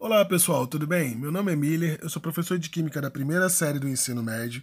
Olá pessoal, tudo bem? Meu nome é Miller, eu sou professor de Química da primeira série do ensino médio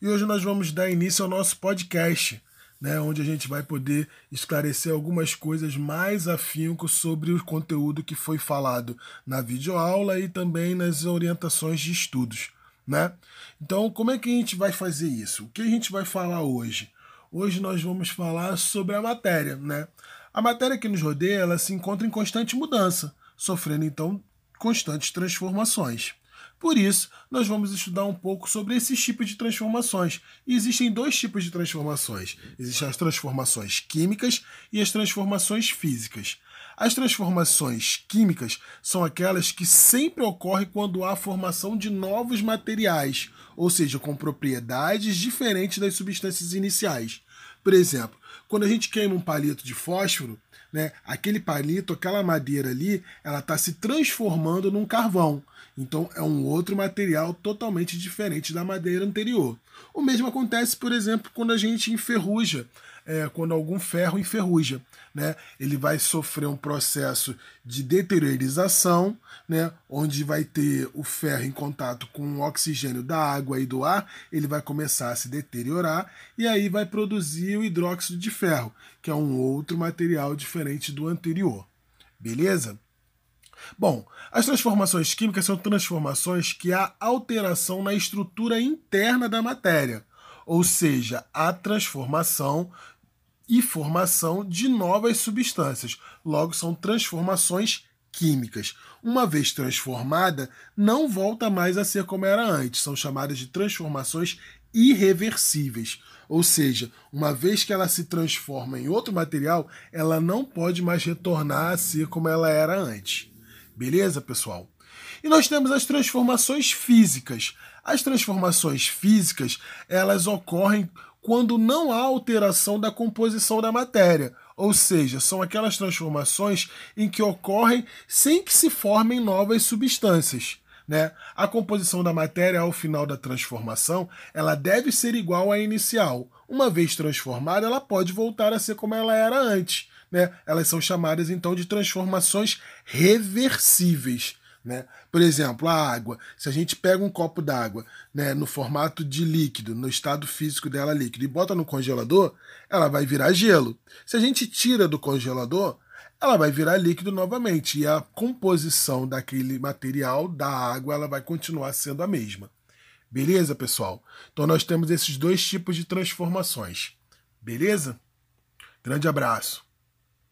e hoje nós vamos dar início ao nosso podcast, né, onde a gente vai poder esclarecer algumas coisas mais afinco sobre o conteúdo que foi falado na videoaula e também nas orientações de estudos. Né? Então, como é que a gente vai fazer isso? O que a gente vai falar hoje? Hoje nós vamos falar sobre a matéria. Né? A matéria que nos rodeia ela se encontra em constante mudança, sofrendo então constantes transformações. Por isso, nós vamos estudar um pouco sobre esses tipos de transformações. E existem dois tipos de transformações: existem as transformações químicas e as transformações físicas. As transformações químicas são aquelas que sempre ocorrem quando há formação de novos materiais, ou seja, com propriedades diferentes das substâncias iniciais. Por exemplo, quando a gente queima um palito de fósforo, né, aquele palito, aquela madeira ali, ela está se transformando num carvão. Então é um outro material totalmente diferente da madeira anterior. O mesmo acontece, por exemplo, quando a gente enferruja é, quando algum ferro enferruja. Né? Ele vai sofrer um processo de deteriorização, né? onde vai ter o ferro em contato com o oxigênio da água e do ar, ele vai começar a se deteriorar e aí vai produzir o hidróxido de ferro, que é um outro material diferente do anterior. Beleza? Bom, as transformações químicas são transformações que há alteração na estrutura interna da matéria, ou seja, a transformação e formação de novas substâncias. Logo, são transformações químicas. Uma vez transformada, não volta mais a ser como era antes. São chamadas de transformações irreversíveis. Ou seja, uma vez que ela se transforma em outro material, ela não pode mais retornar a ser como ela era antes. Beleza, pessoal? E nós temos as transformações físicas. As transformações físicas, elas ocorrem quando não há alteração da composição da matéria, ou seja, são aquelas transformações em que ocorrem sem que se formem novas substâncias. Né? A composição da matéria ao final da transformação ela deve ser igual à inicial. Uma vez transformada, ela pode voltar a ser como ela era antes. Né? Elas são chamadas então de transformações reversíveis. Né? Por exemplo, a água. Se a gente pega um copo d'água né, no formato de líquido, no estado físico dela líquido, e bota no congelador, ela vai virar gelo. Se a gente tira do congelador, ela vai virar líquido novamente. E a composição daquele material, da água, ela vai continuar sendo a mesma. Beleza, pessoal? Então nós temos esses dois tipos de transformações. Beleza? Grande abraço.